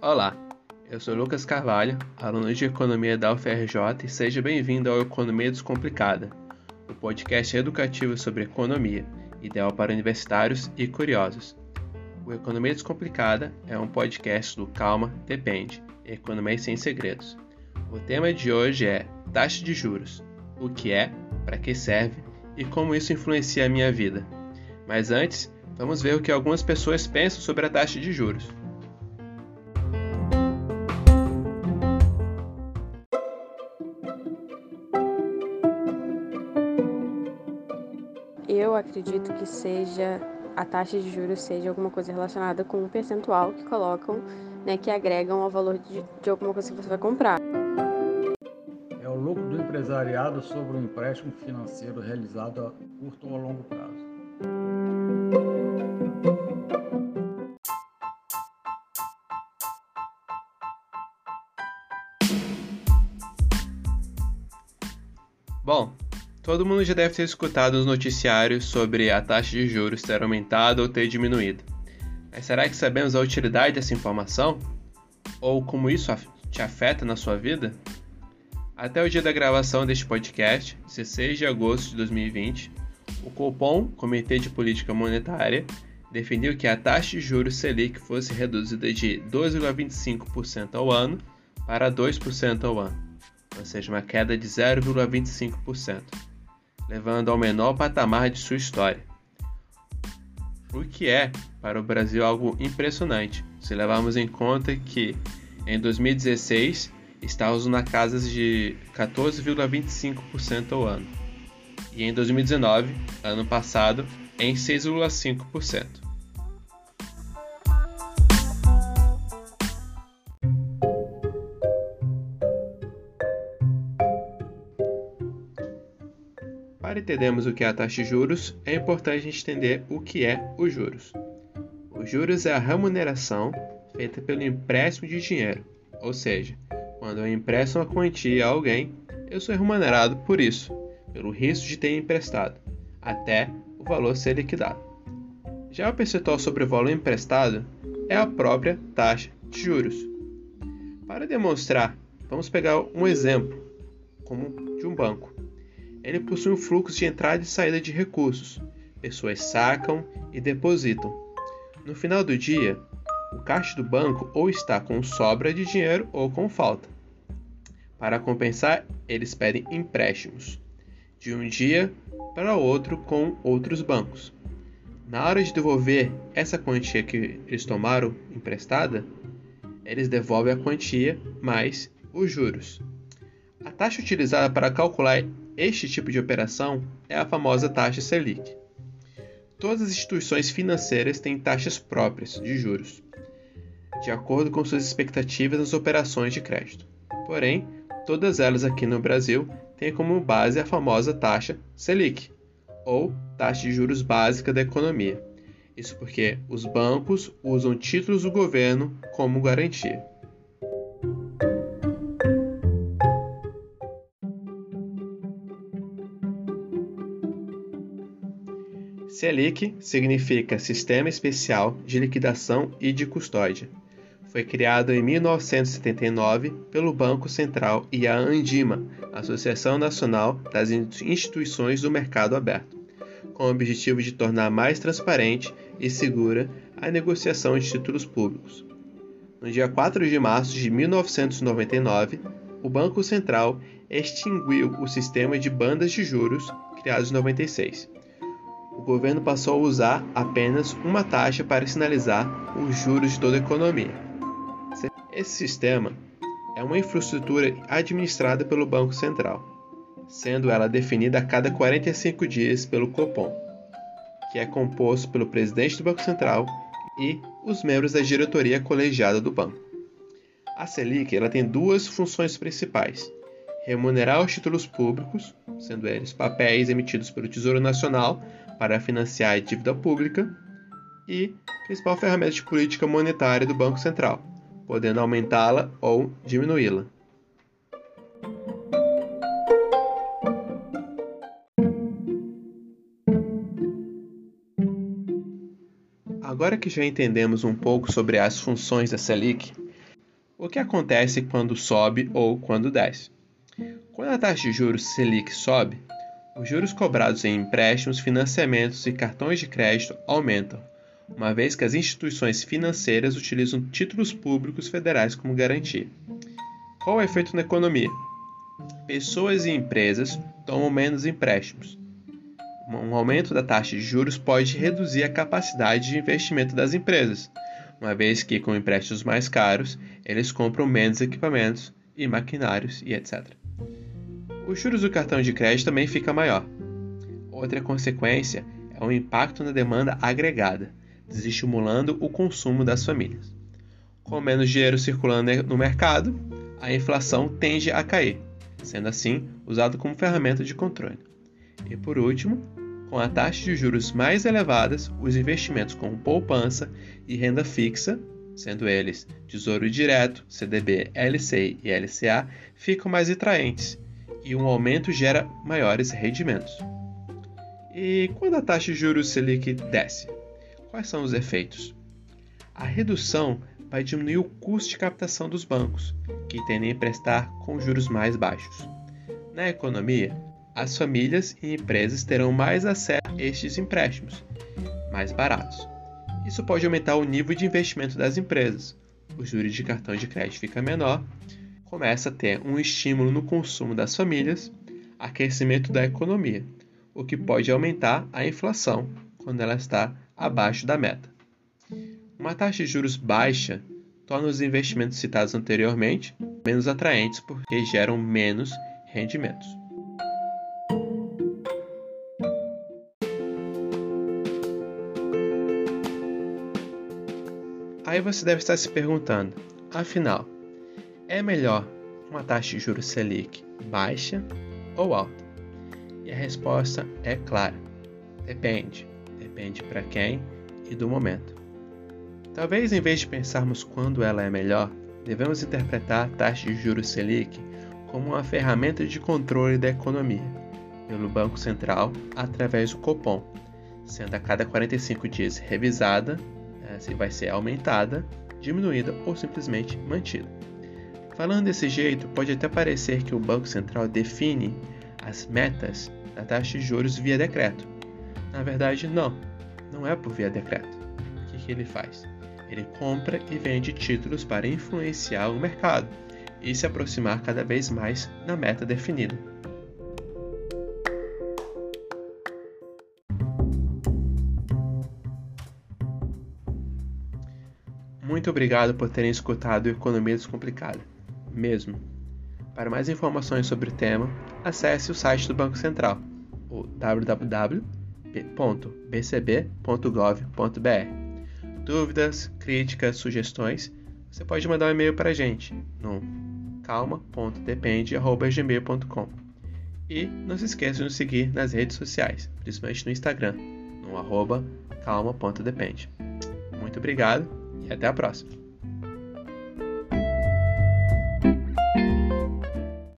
Olá, eu sou Lucas Carvalho, aluno de Economia da UFRJ e seja bem-vindo ao Economia Descomplicada, o podcast educativo sobre economia, ideal para universitários e curiosos. O Economia Descomplicada é um podcast do Calma Depende, Economia Sem Segredos. O tema de hoje é taxa de juros, o que é, para que serve e como isso influencia a minha vida. Mas antes, vamos ver o que algumas pessoas pensam sobre a taxa de juros. Eu acredito que seja a taxa de juros seja alguma coisa relacionada com um percentual que colocam, né, que agregam ao valor de, de alguma coisa que você vai comprar. Empresariado sobre um empréstimo financeiro realizado a curto ou a longo prazo. Bom, todo mundo já deve ter escutado os noticiários sobre a taxa de juros ter aumentado ou ter diminuído. Mas será que sabemos a utilidade dessa informação? Ou como isso te afeta na sua vida? Até o dia da gravação deste podcast, 16 de agosto de 2020, o Copom, Comitê de Política Monetária, definiu que a taxa de juros Selic fosse reduzida de 2,25% ao ano para 2% ao ano, ou seja, uma queda de 0,25%, levando ao menor patamar de sua história. O que é, para o Brasil, algo impressionante, se levarmos em conta que em 2016 estávamos na casa de 14,25% ao ano, e em 2019, ano passado, em 6,5%. Para entendermos o que é a taxa de juros, é importante entender o que é os juros. Os juros é a remuneração feita pelo empréstimo de dinheiro, ou seja, quando eu empresto uma quantia a alguém, eu sou remunerado por isso, pelo risco de ter emprestado, até o valor ser liquidado. Já o percentual sobre o valor emprestado é a própria taxa de juros. Para demonstrar, vamos pegar um exemplo como de um banco. Ele possui um fluxo de entrada e saída de recursos. Pessoas sacam e depositam. No final do dia, o caixa do banco ou está com sobra de dinheiro ou com falta. Para compensar, eles pedem empréstimos de um dia para outro com outros bancos. Na hora de devolver essa quantia que eles tomaram emprestada, eles devolvem a quantia mais os juros. A taxa utilizada para calcular este tipo de operação é a famosa taxa Selic. Todas as instituições financeiras têm taxas próprias de juros, de acordo com suas expectativas nas operações de crédito. Porém, todas elas aqui no Brasil têm como base a famosa taxa Selic, ou taxa de juros básica da economia. Isso porque os bancos usam títulos do governo como garantia. Selic significa Sistema Especial de Liquidação e de Custódia. Foi criado em 1979 pelo Banco Central e a Andima, Associação Nacional das Instituições do Mercado Aberto, com o objetivo de tornar mais transparente e segura a negociação de títulos públicos. No dia 4 de março de 1999, o Banco Central extinguiu o sistema de bandas de juros criado em 96 o governo passou a usar apenas uma taxa para sinalizar os juros de toda a economia. Esse sistema é uma infraestrutura administrada pelo Banco Central, sendo ela definida a cada 45 dias pelo Copom, que é composto pelo presidente do Banco Central e os membros da diretoria colegiada do banco. A Selic ela tem duas funções principais: remunerar os títulos públicos, sendo eles papéis emitidos pelo Tesouro Nacional para financiar a dívida pública, e principal ferramenta de política monetária do Banco Central, podendo aumentá-la ou diminuí-la. Agora que já entendemos um pouco sobre as funções da Selic, o que acontece quando sobe ou quando desce? Quando a taxa de juros Selic sobe, os juros cobrados em empréstimos, financiamentos e cartões de crédito aumentam, uma vez que as instituições financeiras utilizam títulos públicos federais como garantia. Qual é o efeito na economia? Pessoas e empresas tomam menos empréstimos, um aumento da taxa de juros pode reduzir a capacidade de investimento das empresas, uma vez que, com empréstimos mais caros, eles compram menos equipamentos e maquinários e etc. Os juros do cartão de crédito também fica maior. Outra consequência é o impacto na demanda agregada, desestimulando o consumo das famílias. Com menos dinheiro circulando no mercado, a inflação tende a cair, sendo assim usado como ferramenta de controle. E por último, com a taxa de juros mais elevadas, os investimentos com poupança e renda fixa, sendo eles Tesouro Direto, CDB, LCI e LCA, ficam mais atraentes e um aumento gera maiores rendimentos. E quando a taxa de juros Selic desce, quais são os efeitos? A redução vai diminuir o custo de captação dos bancos, que tendem a emprestar com juros mais baixos. Na economia, as famílias e empresas terão mais acesso a estes empréstimos, mais baratos. Isso pode aumentar o nível de investimento das empresas. O juros de cartão de crédito fica menor, começa a ter um estímulo no consumo das famílias, aquecimento da economia, o que pode aumentar a inflação quando ela está abaixo da meta. Uma taxa de juros baixa torna os investimentos citados anteriormente menos atraentes porque geram menos rendimentos. Aí você deve estar se perguntando: afinal, é melhor uma taxa de juros Selic baixa ou alta? E a resposta é clara: depende. Depende para quem e do momento. Talvez em vez de pensarmos quando ela é melhor, devemos interpretar a taxa de juros Selic como uma ferramenta de controle da economia pelo Banco Central através do Copom, sendo a cada 45 dias revisada né, se vai ser aumentada, diminuída ou simplesmente mantida. Falando desse jeito, pode até parecer que o Banco Central define as metas da taxa de juros via decreto. Na verdade, não, não é por via decreto. O que, que ele faz? Ele compra e vende títulos para influenciar o mercado e se aproximar cada vez mais da meta definida. Muito obrigado por terem escutado Economia Descomplicada, mesmo. Para mais informações sobre o tema, acesse o site do Banco Central, o www.bcb.gov.br. Dúvidas, críticas, sugestões, você pode mandar um e-mail para a gente no calma.depende.gmail.com E não se esqueça de nos seguir nas redes sociais, principalmente no Instagram, no calma.depende. Muito obrigado e até a próxima!